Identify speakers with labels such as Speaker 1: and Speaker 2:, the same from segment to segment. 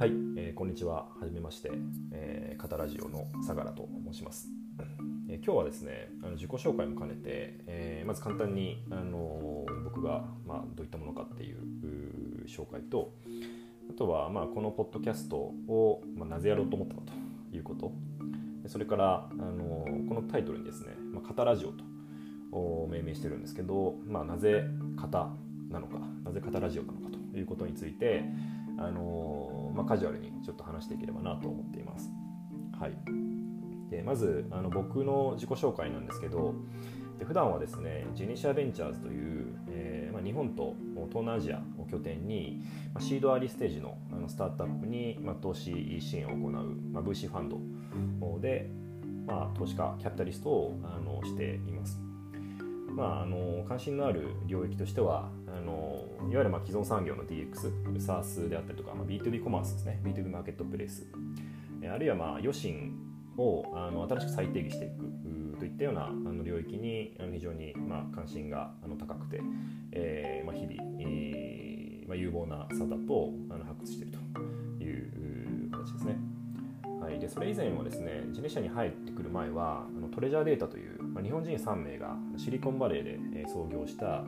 Speaker 1: はい、えー、こんにちは。はじめまして、えー、カタラジオの相良と申します。えー、今日はですね、あの自己紹介も兼ねて、えー、まず簡単に、あのー、僕が、まあ、どういったものかっていう紹介と、あとは、まあ、このポッドキャストを、まあ、なぜやろうと思ったかということ、それから、あのー、このタイトルにですね、まあ、カタラジオと命名してるんですけど、まあ、なぜカタなのか、なぜカタラジオなのかということについて、あのまあ、カジュアルにちょっと話していければなと思っています。はい、でまずあの僕の自己紹介なんですけどで普段はですねジェニシャベンチャーズという、えーまあ、日本と東南アジアを拠点に、まあ、シードアリーステージのあのスタートアップに、まあ、投資支援を行う、まあ、VC ファンドで、まあ、投資家キャピタリストをあのしています。まあ、あの関心のある領域としてはあのいわゆるまあ既存産業の DX、SARS であったりとか、まあ、B2B コマースですね、B2B マーケットプレイス、あるいはまあ余震をあの新しく再定義していくといったようなあの領域に非常にまあ関心があの高くて、えーまあ、日々、えーまあ、有望なスタートアップをあの発掘しているという形ですね。はい、でそれ以前はですね、ジェネ社に入ってくる前は、あのトレジャーデータという、まあ、日本人3名がシリコンバレーで、え創業したあ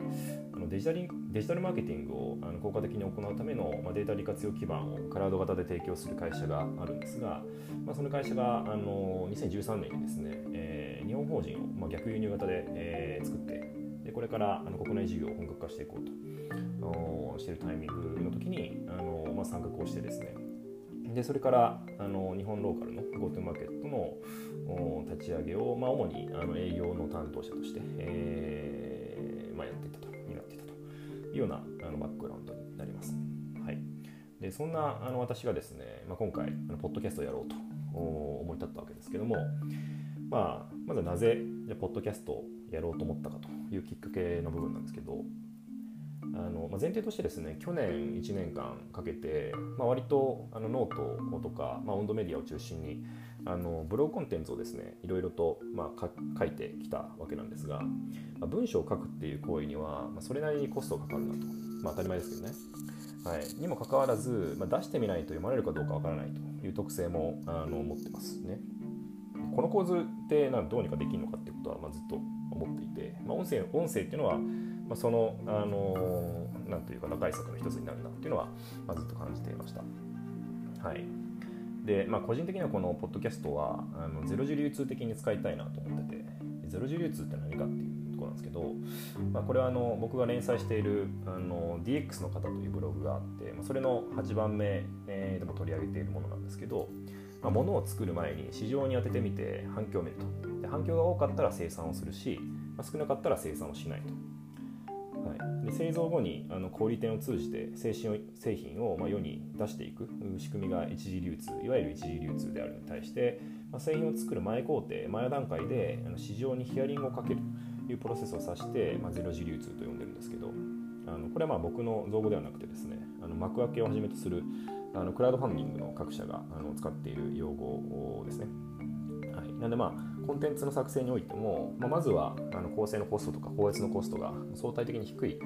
Speaker 1: のデジタルデジタルマーケティングをあの効果的に行うための、まあ、データ利活用基盤をクラウド型で提供する会社があるんですが、まあ、その会社があの2013年にですね、えー、日本法人を、まあ、逆輸入型で、えー、作ってでこれからあの国内事業を本格化していこうとしているタイミングの時にあの、まあ、参画をしてですねでそれからあの日本ローカルの GoTo マーケットの立ち上げを、まあ、主にあの営業の担当者として、えーまあ、やっていたと担っていたというようなあのバックグラウンドになります。はい、でそんなあの私がですね、まあ、今回あのポッドキャストをやろうと思い立ったわけですけども、まあ、まずなぜじゃポッドキャストをやろうと思ったかというきっかけの部分なんですけどあの、まあ、前提としてですね去年1年間かけて、まあ、割とあのノートとか、まあ、オウンドメディアを中心にあのブログコンテンツをですねいろいろと、まあ、書いてきたわけなんですが、まあ、文章を書くっていう行為には、まあ、それなりにコストがかかるなと、まあ、当たり前ですけどね、はい、にもかかわらず、まあ、出してみないと読まれるかどうかわからないという特性もあの持ってますね。この構図ってなどうにかできるのかっていうことは、まあ、ずっと思っていて、まあ、音声音声っていうのはまあ、その、あのー、というか打開策の一つになるなっていうのは、まあ、ずっと感じていました。はい。でまあ、個人的にはこのポッドキャストはあのゼロ次流通的に使いたいなと思っててゼロ次流通って何かっていうところなんですけど、まあ、これはあの僕が連載しているあの DX の方というブログがあって、まあ、それの8番目、えー、でも取り上げているものなんですけど、まあ、物を作る前に市場に当ててみて反響を見ると。で反響が多かったら生産をするし、まあ、少なかったら生産をしないと。で製造後にあの小売店を通じて製品を製品をま世に出していく仕組みが一次流通いわゆる一次流通であるに対して、まあ、製品を作る前工程前段階であの市場にヒアリングをかけるというプロセスを指して、まあ、ゼロ次流通と呼んでるんですけどあのこれはまあ僕の造語ではなくてですねあの幕開けをはじめとするあのクラウドファンディングの各社があの使っている用語ですね。なんでまあコンテンツの作成においても、まあ、まずはあの構成のコストとか高越のコストが相対的に低い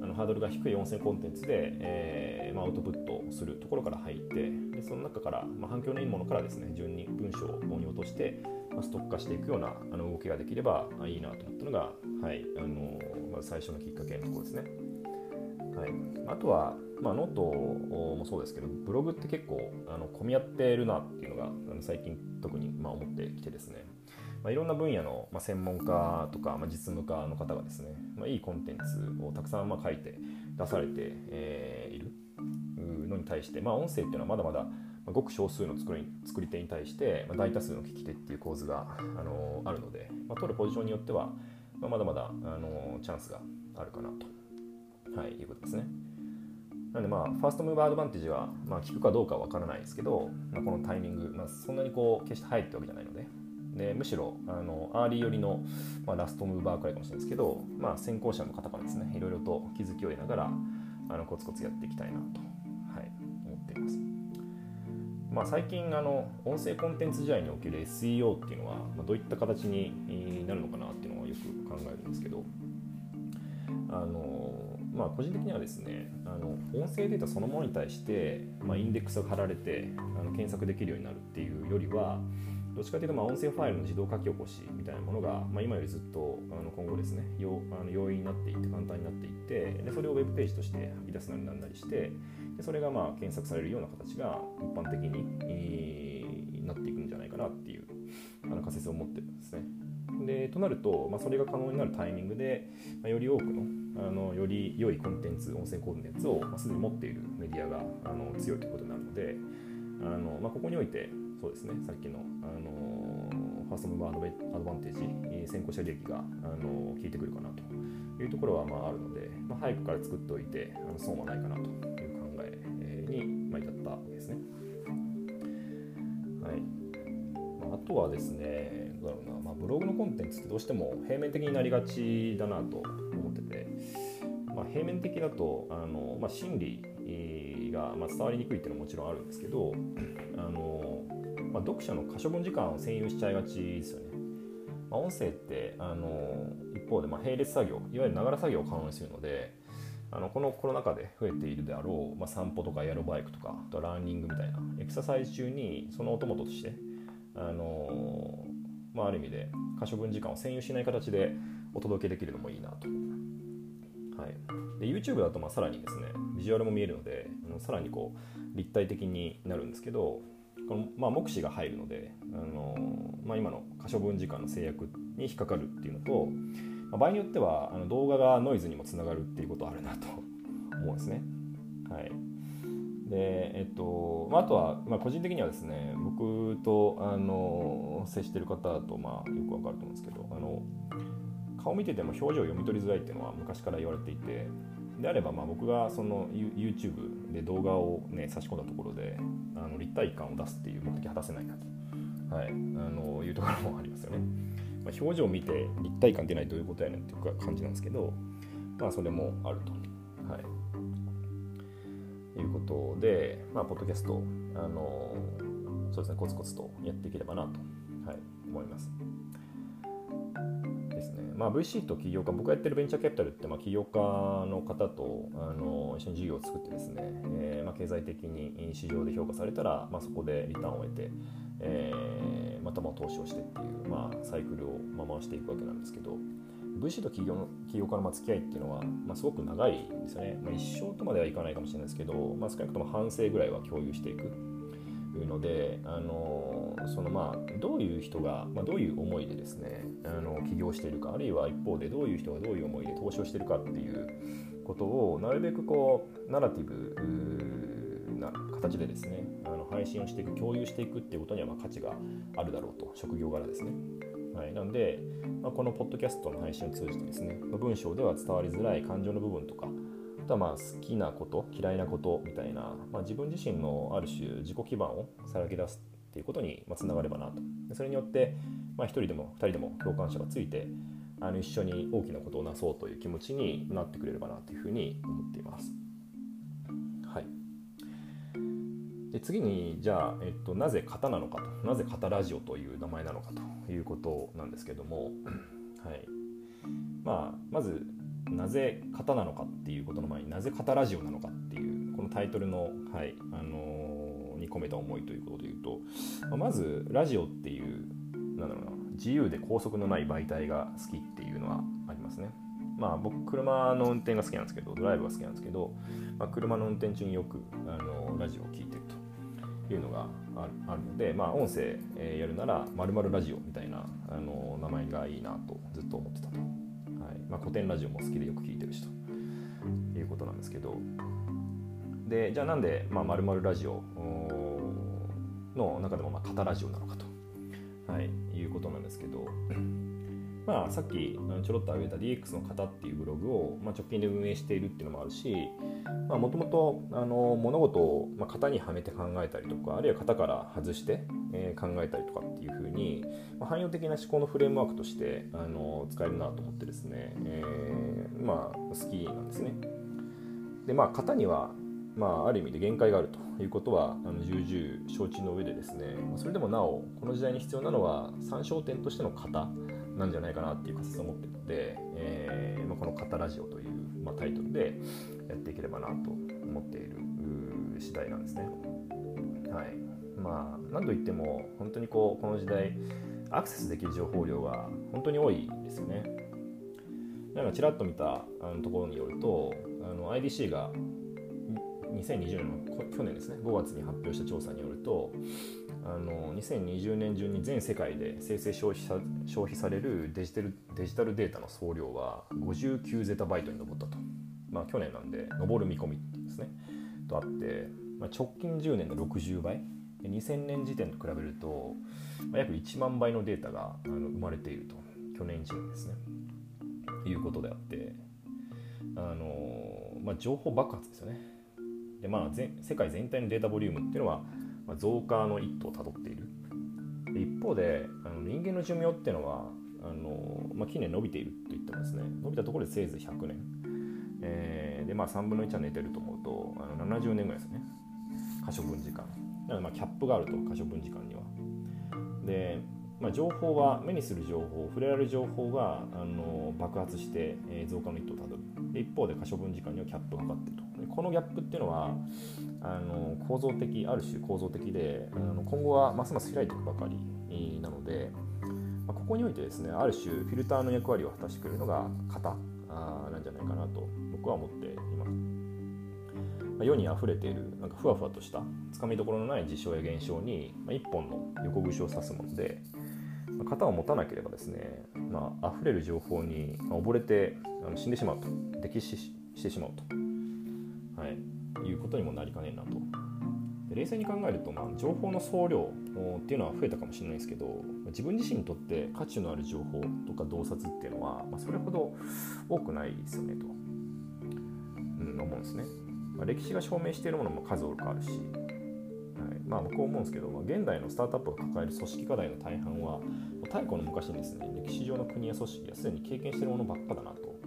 Speaker 1: あのハードルが低い音声コンテンツで、えーまあ、アウトプットするところから入ってでその中から、まあ、反響のいいものからですね順に文章をに落として、まあ、ストック化していくようなあの動きができればいいなと思ったのが、はいあのまず最初のきっかけのところですね。はい、あとは、まあ、ノートもそうですけどブログって結構あの混み合ってるなっていうのがあの最近特にまあ思ってきてですね。まあ、いろんな分野の、まあ、専門家とか、まあ、実務家の方がですね、まあ、いいコンテンツをたくさんまあ書いて出されて、えー、いるのに対して、まあ、音声っていうのはまだまだごく少数の作り作り手に対して、ま、大多数の聞き手っていう構図が、あの、あるので、まあ、取るポジションによっては、まあ、まだまだ、あの、チャンスがあるかなと、はい、いうことですね。なのでまあ、 first mover advantage は、まあ、効くかどうかは分からないですけど、まあ、このタイミング、まあ、そんなにこう決して早いってわけじゃないので、でむしろあの early 寄りの、まあ、 last mover くらいかもしれないですけど、まあ、先行者の方からですねいろいろと気づきを得ながらあのコツコツやっていきたいなと、はい、思っています。まあ、最近あの音声コンテンツ時代における SEO っていうのは、まあ、どういった形になるのかなっていうのをよく考えるんですけどあの、まあ、個人的にはですねあの音声データそのものに対して、まあ、インデックスが貼られてあの検索できるようになるっていうよりはどっちかというとまあ音声ファイルの自動書き起こしみたいなものが、まあ、今よりずっとあの今後ですね容あの容易になっていって簡単になっていってでそれをウェブページとして吐き出すなりなんなりしてでそれがまあ検索されるような形が一般的になっていくんじゃないかなっていうあの仮説を持ってるんですね。でとなると、まあ、それが可能になるタイミングで、まあ、より多くのあのより良いコンテンツ音声コンテンツを、まあ、すでに持っているメディアがあの強いということになるのであの、まあ、ここにおいてそうですねさっきの、あのファーストムーバーアドバンテージ先行者利益が、あの効いてくるかなというところは、まあ、あるので、まあ、早くから作っておいてあの損はないかなという考えに、まあ、至ったわけですね。はいまあ、とはですねだろうな、まあ、ブログのコンテンツってどうしても平面的になりがちだなと思ってて、まあ、平面的だとあの、まあ、心理が、ま、伝わりにくいっていうのはもちろんあるんですけどあの、ま、読者の可処分時間を占有しちゃいがちですよね。ま、音声ってあの一方でま並列作業いわゆるながら作業を可能にするのであのこのコロナ禍で増えているであろう、まあ、散歩とかエアロバイクとかあとランニングみたいなエクササイズ中にそのお供としてあの、まあ、ある意味で可処分時間を占有しない形でお届けできるのもいいなと。はい、で YouTube だとまあさらにですねビジュアルも見えるのであのさらにこう立体的になるんですけどこの、まあ、目視が入るので、あのまあ、今の可処分時間の制約に引っかかるっていうのと、まあ、場合によってはあの動画がノイズにもつながるっていうことあるなと思うんですね。はい、でえっとまあ、あとは、まあ、個人的にはですね僕とあの接してる方と、まあ、よくわかると思うんですけどあの顔見てても表情を読み取りづらいっていうのは昔から言われていてであればまあ僕がその YouTube で動画を、ね、差し込んだところであの立体感を出すっていう目的果たせないなと、はい、あのいうところもありますよね。まあ、表情を見て立体感出ないどういうことやねんっていう感じなんですけど、まあ、それもあると。はいいうことで、まあ、ポッドキャスト、あのそうですね、コツコツとやっていければなと、はい、思います。ですねまあ、VC と起業家僕がやってるベンチャーキャピタルって、まあ、起業家の方とあの一緒に事業を作ってですね、えーまあ、経済的に市場で評価されたら、まあ、そこでリターンを得て、えー、またま投資をしてっていう、まあ、サイクルを回していくわけなんですけど VC と起業の起業家の付き合いっていうのは、まあ、すごく長いんですよね、まあ、一生とまではいかないかもしれないですけど、まあ、少なくとも半生ぐらいは共有していくというので、あのそのまあどういう人が、まあ、どういう思いでですねあの起業しているかあるいは一方でどういう人がどういう思いで投資をしているかっていうことをなるべくこうナラティブな形でですねあの配信をしていく共有していくっていうことにはま価値があるだろうと職業柄ですね。はい、なので、まあ、このポッドキャストの配信を通じてですね文章では伝わりづらい感情の部分とかあとはまあ好きなこと嫌いなことみたいな、まあ、自分自身のある種自己基盤をさらけ出すっていうことにつながればなとでそれによって、ま、1人でも2人でも共感者がついてあの一緒に大きなことをなそうという気持ちになってくれればなというふうに思っています。で次にじゃあ、えっと、なぜ型なのかと。なぜ型ラジオという名前なのかということなんですけども、はい。まあ、まずなぜ型なのかっていうことの前になぜ型ラジオなのかっていうこのタイトルの、はいあのー、に込めた思いということで言うと、まあ、まずラジオっていうなんだろうな自由で高速のない媒体が好きっていうのはありますね。まあ僕車の運転が好きなんですけどドライブが好きなんですけど、まあ、車の運転中によくあのラジオを聴いいうのがあるので、まあ、音声、えやるならまるラジオみたいなあの名前がいいなとずっと思ってたと。はい。まあ、古典ラジオも好きでよく聞いてるしと。いうことなんですけど。でじゃあなんで、まあ、〇〇ラジオの中でもまあ型ラジオなのかと、はい、いうことなんですけど。まあ、さっきちょろっと挙げた DX の型っていうブログを、まあ、直近で運営しているっていうのもあるしもともと物事を、まあ、型にはめて考えたりとかあるいは型から外して、えー、考えたりとかっていうふうに、まあ、汎用的な思考のフレームワークとしてあの使えるなと思ってですね、えー、まあ、好きなんですね。でまあ型にはまあ、ある意味で限界があるということはあの重々承知の上でですねそれでもなおこの時代に必要なのは参照点としての型なんじゃないかなっていう仮説を持ってるので、えーまあ、この「型ラジオ」という、まあ、タイトルでやっていければなと思っている次第なんですね。はいまあ、何といっても本当にこうこの時代アクセスできる情報量が本当に多いですよね。なんかちらっと見たあのところによるとあの IDC が2020年の去年ですね5月に発表した調査によるとあの2020年中に全世界で生成消費さ消費されるデジタルデジタルデータの総量は59ゼタバイトに上ったと、まあ、去年なんで上る見込みですね。とあって、まあ、直近10年の60倍。2000年時点と比べると、まあ、約1万倍のデータがあの生まれていると。去年1年ですね。いうことであってあの、まあ、情報爆発ですよね。で、まあ、世界全体のデータボリュームっていうのは、まあ、増加の一途をたどっている。一方であの人間の寿命っていうのはあの、まあ、近年伸びているといってもですね。伸びたところでせいぜい100年、えー、でまあ3分の1は寝てると思うとあの70年ぐらいですね。可処分時間。なのでまあキャップがあると可処分時間には。でまあ、情報は目にする情報触れられる情報があの爆発して、増加の一途をたどる。一方で可処分時間にはキャップがかかっていると。このギャップっていうのはあの構造的ある種構造的であの今後はますます開いていくばかりなので、まあ、ここにおいてですねある種フィルターの役割を果たしてくれるのが型あなんじゃないかなと僕は思っています。まあ、世にあふれているなんかふわふわとしたつかみどころのない事象や現象に、まあ、一本の横串を刺すもので、まあ型を持たなければですね、まあ溢れる情報に溺れてあの死んでしまうと溺死してしまうと、い、うことにもなりかねんなと。で冷静に考えると、まあ、情報の総量っていうのは増えたかもしれないですけど自分自身にとって価値のある情報とか洞察っていうのは、まあ、それほど多くないですよねと、うん、思うんですね、まあ、歴史が証明しているものも数多くあるしはい。まあ、僕は思うんですけど、まあ、現代のスタートアップが抱える組織課題の大半は太古の昔にですね歴史上の国や組織がすでに経験しているものばっかだなと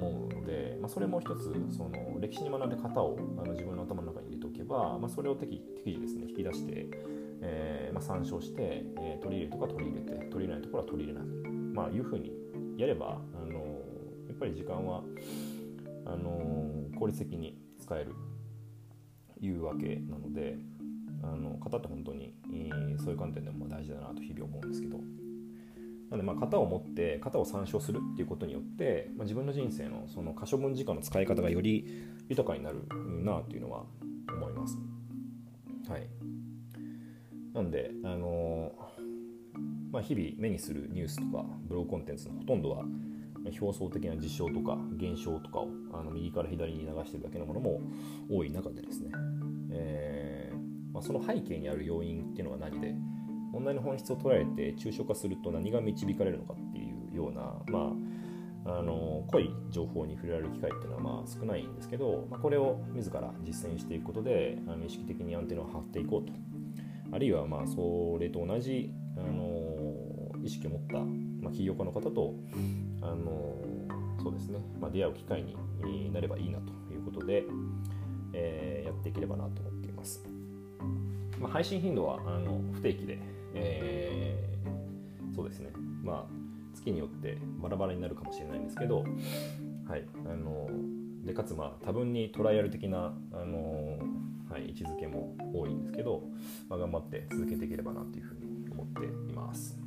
Speaker 1: 思うので、あ、それも一つその歴史に学んで型をあの自分の頭の中に入れておけば、まあ、それを適適時ですね引き出して、えーまあ、参照して、えー、取り入れるとか取り入れて取り入れないところは取り入れない、まあ、いうふうにやればあのやっぱり時間はあの効率的に使えるいうわけなので、あの型って本当に、えー、そういう観点でも大事だなと日々思うんですけど。なのでま型を持って型を参照するっていうことによって、ま、自分の人生のその可処分時間の使い方がより豊かになるなというのは思います。はい、なんで、あのー、まあ、日々目にするニュースとかブログコンテンツのほとんどは表層的な事象とか現象とかをあの右から左に流してるだけのものも多い中でですね、えーまあ、その背景にある要因っていうのは何で問題の本質を捉えて抽象化すると何が導かれるのかっていうような、まあ、あの濃い情報に触れられる機会っていうのはまあ少ないんですけど、まあ、これを自ら実践していくことであの意識的にアンテナを張っていこうとあるいはまあそれと同じあの意識を持った、まあ、起業家の方とあのそうですね、まあ、出会う機会になればいいなということで、えー、やっていければなと思っています。まあ、配信頻度はあの不定期で、えー、そうですね、まあ、月によってバラバラになるかもしれないんですけど、はい、あのでかつ、まあ、多分にトライアル的な、あのはい、位置づけも多いんですけど、まあ、頑張って続けていければなというふうに思っています。